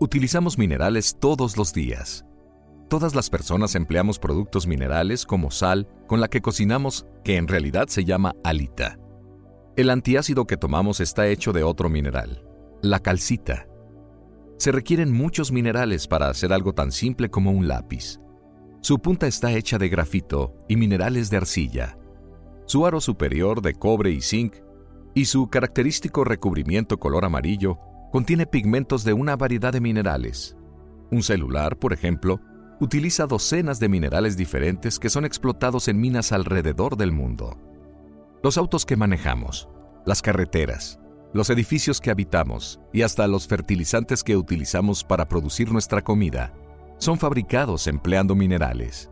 Utilizamos minerales todos los días. Todas las personas empleamos productos minerales como sal con la que cocinamos que en realidad se llama alita. El antiácido que tomamos está hecho de otro mineral, la calcita. Se requieren muchos minerales para hacer algo tan simple como un lápiz. Su punta está hecha de grafito y minerales de arcilla. Su aro superior de cobre y zinc y su característico recubrimiento color amarillo contiene pigmentos de una variedad de minerales. Un celular, por ejemplo, utiliza docenas de minerales diferentes que son explotados en minas alrededor del mundo. Los autos que manejamos, las carreteras, los edificios que habitamos y hasta los fertilizantes que utilizamos para producir nuestra comida son fabricados empleando minerales.